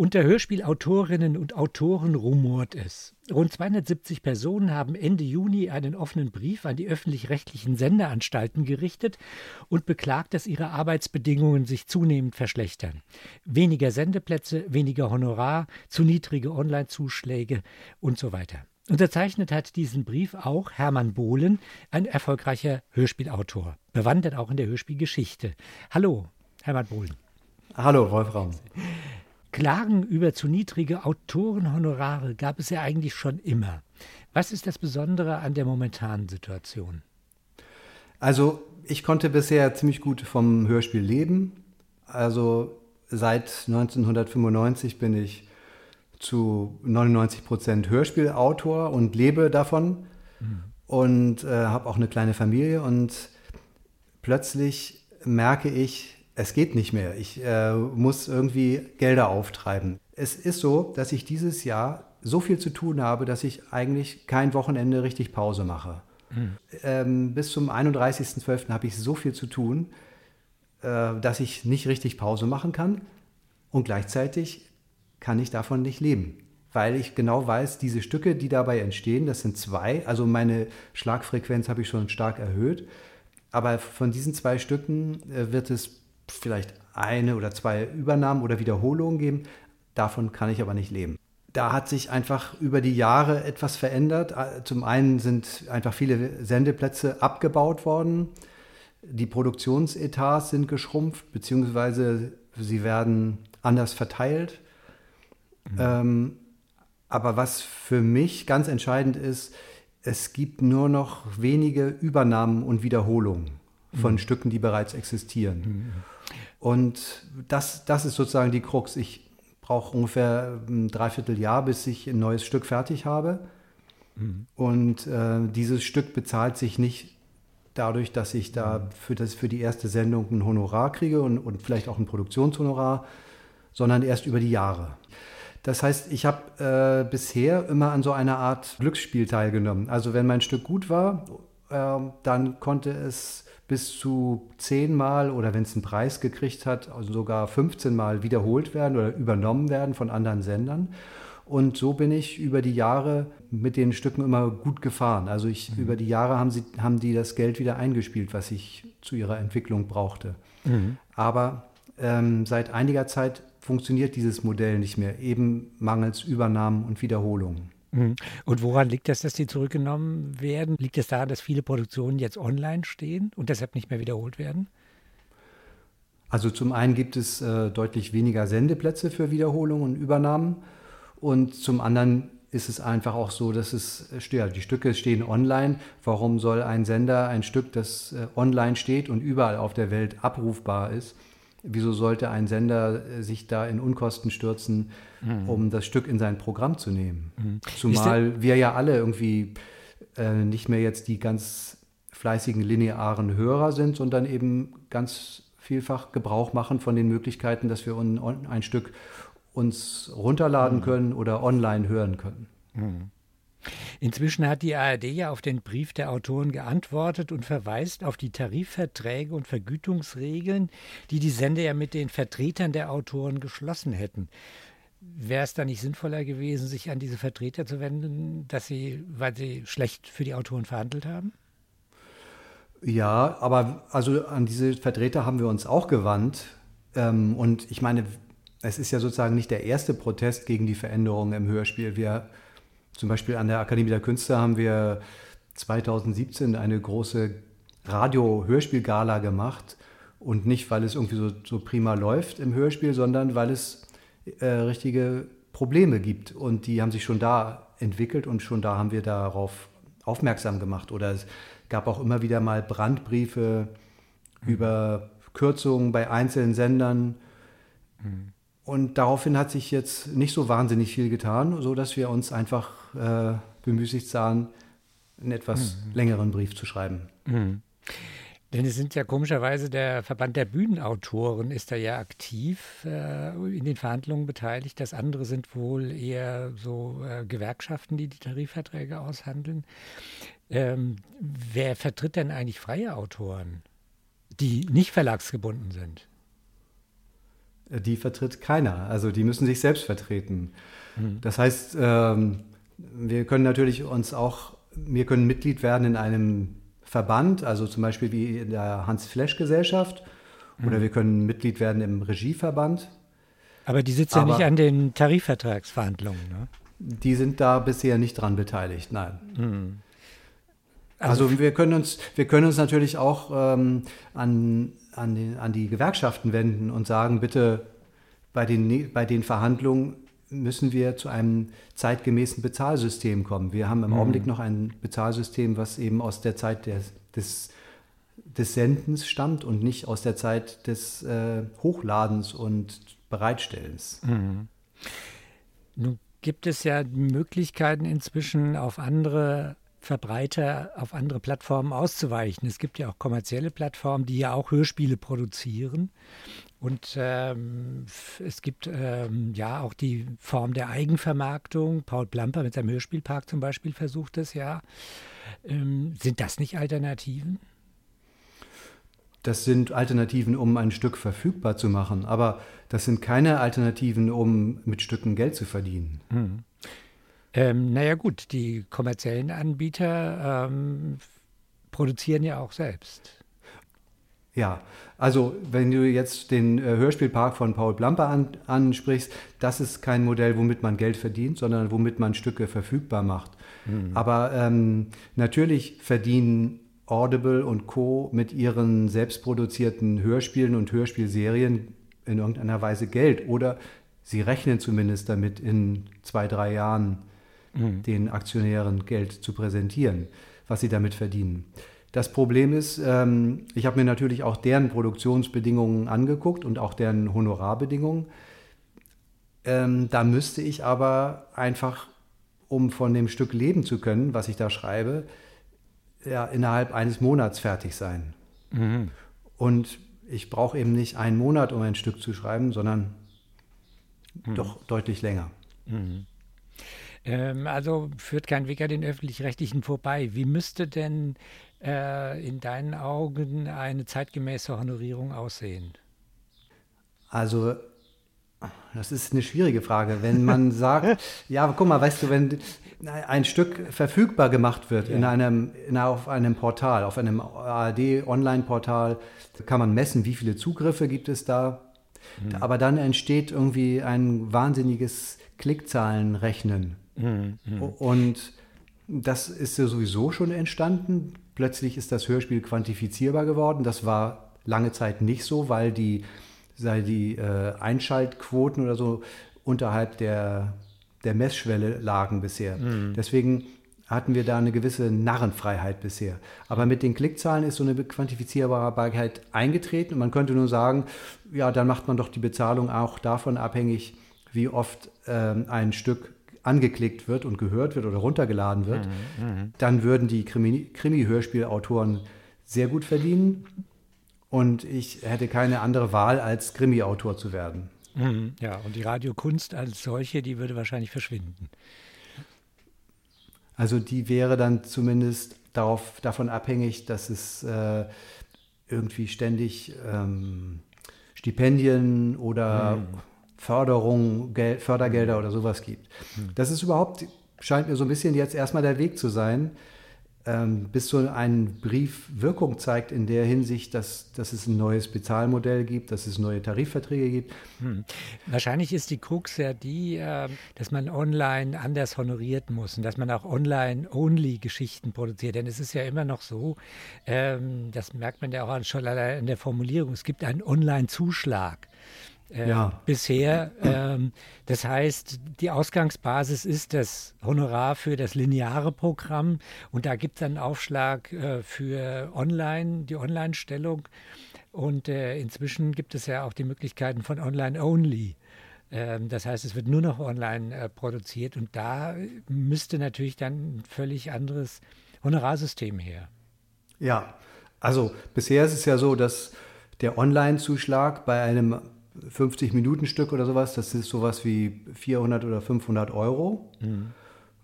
Unter Hörspielautorinnen und Autoren rumort es. Rund 270 Personen haben Ende Juni einen offenen Brief an die öffentlich-rechtlichen Sendeanstalten gerichtet und beklagt, dass ihre Arbeitsbedingungen sich zunehmend verschlechtern. Weniger Sendeplätze, weniger Honorar, zu niedrige Online-Zuschläge und so weiter. Unterzeichnet hat diesen Brief auch Hermann Bohlen, ein erfolgreicher Hörspielautor, bewandert auch in der Hörspielgeschichte. Hallo, Hermann Bohlen. Hallo, Rolf Rams. Klagen über zu niedrige Autorenhonorare gab es ja eigentlich schon immer. Was ist das Besondere an der momentanen Situation? Also ich konnte bisher ziemlich gut vom Hörspiel leben. Also seit 1995 bin ich zu 99 Prozent Hörspielautor und lebe davon mhm. und äh, habe auch eine kleine Familie und plötzlich merke ich, es geht nicht mehr. Ich äh, muss irgendwie Gelder auftreiben. Es ist so, dass ich dieses Jahr so viel zu tun habe, dass ich eigentlich kein Wochenende richtig Pause mache. Mhm. Ähm, bis zum 31.12. habe ich so viel zu tun, äh, dass ich nicht richtig Pause machen kann. Und gleichzeitig kann ich davon nicht leben. Weil ich genau weiß, diese Stücke, die dabei entstehen, das sind zwei. Also meine Schlagfrequenz habe ich schon stark erhöht. Aber von diesen zwei Stücken äh, wird es vielleicht eine oder zwei Übernahmen oder Wiederholungen geben. Davon kann ich aber nicht leben. Da hat sich einfach über die Jahre etwas verändert. Zum einen sind einfach viele Sendeplätze abgebaut worden. Die Produktionsetats sind geschrumpft, beziehungsweise sie werden anders verteilt. Mhm. Ähm, aber was für mich ganz entscheidend ist, es gibt nur noch wenige Übernahmen und Wiederholungen von mhm. Stücken, die bereits existieren. Mhm. Und das, das ist sozusagen die Krux. Ich brauche ungefähr ein Dreivierteljahr, bis ich ein neues Stück fertig habe. Mhm. Und äh, dieses Stück bezahlt sich nicht dadurch, dass ich da für, das, für die erste Sendung ein Honorar kriege und, und vielleicht auch ein Produktionshonorar, sondern erst über die Jahre. Das heißt, ich habe äh, bisher immer an so einer Art Glücksspiel teilgenommen. Also wenn mein Stück gut war, dann konnte es bis zu zehnmal oder wenn es einen Preis gekriegt hat, also sogar 15 Mal wiederholt werden oder übernommen werden von anderen Sendern. Und so bin ich über die Jahre mit den Stücken immer gut gefahren. Also ich, mhm. über die Jahre haben, sie, haben die das Geld wieder eingespielt, was ich zu ihrer Entwicklung brauchte. Mhm. Aber ähm, seit einiger Zeit funktioniert dieses Modell nicht mehr, eben mangels Übernahmen und Wiederholungen. Mhm. Und woran liegt das, dass die zurückgenommen werden? Liegt es daran, dass viele Produktionen jetzt online stehen und deshalb nicht mehr wiederholt werden? Also zum einen gibt es äh, deutlich weniger Sendeplätze für Wiederholungen und Übernahmen und zum anderen ist es einfach auch so, dass es stört. Die Stücke stehen online. Warum soll ein Sender ein Stück, das äh, online steht und überall auf der Welt abrufbar ist, wieso sollte ein Sender äh, sich da in Unkosten stürzen, mhm. um das Stück in sein Programm zu nehmen? Mhm. Zumal wir ja alle irgendwie äh, nicht mehr jetzt die ganz fleißigen linearen Hörer sind, sondern eben ganz vielfach Gebrauch machen von den Möglichkeiten, dass wir un, ein Stück uns runterladen mhm. können oder online hören können. Inzwischen hat die ARD ja auf den Brief der Autoren geantwortet und verweist auf die Tarifverträge und Vergütungsregeln, die die Sender ja mit den Vertretern der Autoren geschlossen hätten. Wäre es da nicht sinnvoller gewesen, sich an diese Vertreter zu wenden, dass sie, weil sie schlecht für die Autoren verhandelt haben? Ja, aber also an diese Vertreter haben wir uns auch gewandt. Ähm, und ich meine, es ist ja sozusagen nicht der erste Protest gegen die Veränderungen im Hörspiel. Wir zum Beispiel an der Akademie der Künste haben wir 2017 eine große Radio-Hörspiel-Gala gemacht. Und nicht, weil es irgendwie so, so, prima läuft im Hörspiel, sondern weil es äh, richtige Probleme gibt. Und die haben sich schon da entwickelt und schon da haben wir darauf aufmerksam gemacht. Oder es gab auch immer wieder mal Brandbriefe mhm. über Kürzungen bei einzelnen Sendern. Mhm. Und daraufhin hat sich jetzt nicht so wahnsinnig viel getan, sodass wir uns einfach äh, bemüßigt sahen, einen etwas mhm. längeren Brief zu schreiben. Mhm. Denn es sind ja komischerweise der Verband der Bühnenautoren ist da ja aktiv äh, in den Verhandlungen beteiligt. Das andere sind wohl eher so äh, Gewerkschaften, die die Tarifverträge aushandeln. Ähm, wer vertritt denn eigentlich freie Autoren, die nicht verlagsgebunden sind? Die vertritt keiner. Also die müssen sich selbst vertreten. Mhm. Das heißt, ähm, wir können natürlich uns auch, wir können Mitglied werden in einem Verband, also zum Beispiel wie in der Hans-Flesch-Gesellschaft, mhm. oder wir können Mitglied werden im Regieverband. Aber die sitzen Aber ja nicht an den Tarifvertragsverhandlungen, ne? Die sind da bisher nicht dran beteiligt, nein. Mhm. Also, also, wir, können uns, wir können uns natürlich auch ähm, an, an, den, an die Gewerkschaften wenden und sagen, bitte bei den, bei den Verhandlungen müssen wir zu einem zeitgemäßen Bezahlsystem kommen. Wir haben im mhm. Augenblick noch ein Bezahlsystem, was eben aus der Zeit des, des, des Sendens stammt und nicht aus der Zeit des äh, Hochladens und Bereitstellens. Mhm. Nun gibt es ja Möglichkeiten inzwischen auf andere Verbreiter auf andere Plattformen auszuweichen. Es gibt ja auch kommerzielle Plattformen, die ja auch Hörspiele produzieren. Und ähm, es gibt ähm, ja auch die Form der Eigenvermarktung. Paul Plamper mit seinem Hörspielpark zum Beispiel versucht das ja. Ähm, sind das nicht Alternativen? Das sind Alternativen, um ein Stück verfügbar zu machen, aber das sind keine Alternativen, um mit Stücken Geld zu verdienen. Hm. Ähm, naja gut, die kommerziellen Anbieter ähm, produzieren ja auch selbst. Ja, also wenn du jetzt den äh, Hörspielpark von Paul Blamper an, ansprichst, das ist kein Modell, womit man Geld verdient, sondern womit man Stücke verfügbar macht. Mhm. Aber ähm, natürlich verdienen Audible und Co. mit ihren selbstproduzierten Hörspielen und Hörspielserien in irgendeiner Weise Geld oder sie rechnen zumindest damit in zwei, drei Jahren mhm. den Aktionären Geld zu präsentieren, was sie damit verdienen. Das Problem ist, ähm, ich habe mir natürlich auch deren Produktionsbedingungen angeguckt und auch deren Honorarbedingungen. Ähm, da müsste ich aber einfach, um von dem Stück leben zu können, was ich da schreibe, ja, innerhalb eines Monats fertig sein. Mhm. Und ich brauche eben nicht einen Monat, um ein Stück zu schreiben, sondern mhm. doch deutlich länger. Mhm. Ähm, also führt kein Weg an den öffentlich-rechtlichen vorbei. Wie müsste denn äh, in deinen Augen eine zeitgemäße Honorierung aussehen? Also das ist eine schwierige Frage. Wenn man sagt, ja, guck mal, weißt du, wenn ein Stück verfügbar gemacht wird ja. in einem, in, auf einem Portal, auf einem ARD-Online-Portal, kann man messen, wie viele Zugriffe gibt es da. Mhm. Aber dann entsteht irgendwie ein wahnsinniges Klickzahlenrechnen. Mhm. Und das ist ja sowieso schon entstanden. Plötzlich ist das Hörspiel quantifizierbar geworden. Das war lange Zeit nicht so, weil die, sei die äh, Einschaltquoten oder so unterhalb der, der Messschwelle lagen bisher. Mhm. Deswegen hatten wir da eine gewisse Narrenfreiheit bisher. Aber mit den Klickzahlen ist so eine Quantifizierbarkeit eingetreten und man könnte nur sagen, ja, dann macht man doch die Bezahlung auch davon abhängig, wie oft ähm, ein Stück angeklickt wird und gehört wird oder runtergeladen wird, mhm, mhm. dann würden die Krimi-Hörspielautoren sehr gut verdienen und ich hätte keine andere Wahl, als Krimi-Autor zu werden. Mhm, ja, und die Radiokunst als solche, die würde wahrscheinlich verschwinden. Also die wäre dann zumindest darauf, davon abhängig, dass es äh, irgendwie ständig ähm, Stipendien oder mhm. Förderung, Geld, Fördergelder oder sowas gibt. Mhm. Das ist überhaupt, scheint mir so ein bisschen jetzt erstmal der Weg zu sein, bis so ein Brief Wirkung zeigt in der Hinsicht, dass, dass es ein neues Bezahlmodell gibt, dass es neue Tarifverträge gibt. Hm. Wahrscheinlich ist die Krux ja die, äh, dass man online anders honoriert muss und dass man auch online-only Geschichten produziert. Denn es ist ja immer noch so, ähm, das merkt man ja auch schon in der Formulierung, es gibt einen Online-Zuschlag äh, ja. bisher. Ähm, das heißt, die Ausgangsbasis ist das Honorar für das lineare Programm und da gibt es einen Aufschlag äh, für Online, die Online-Stellung. Und äh, inzwischen gibt es ja auch die Möglichkeiten von Online-Only. Ähm, das heißt, es wird nur noch online äh, produziert und da müsste natürlich dann ein völlig anderes Honorarsystem her. Ja, also bisher ist es ja so, dass der Online-Zuschlag bei einem 50-Minuten-Stück oder sowas, das ist sowas wie 400 oder 500 Euro. Mhm.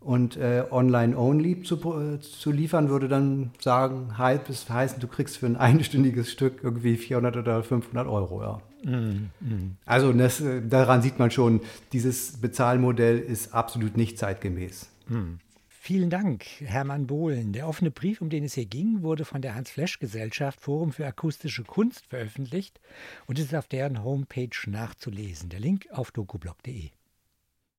Und äh, online-only zu, äh, zu liefern, würde dann sagen, heißt, heißen, du kriegst für ein einstündiges Stück irgendwie 400 oder 500 Euro. Ja. Mm, mm. Also das, äh, daran sieht man schon, dieses Bezahlmodell ist absolut nicht zeitgemäß. Mm. Vielen Dank, Hermann Bohlen. Der offene Brief, um den es hier ging, wurde von der Hans-Flesch-Gesellschaft Forum für akustische Kunst veröffentlicht und ist auf deren Homepage nachzulesen. Der Link auf dokublog.de.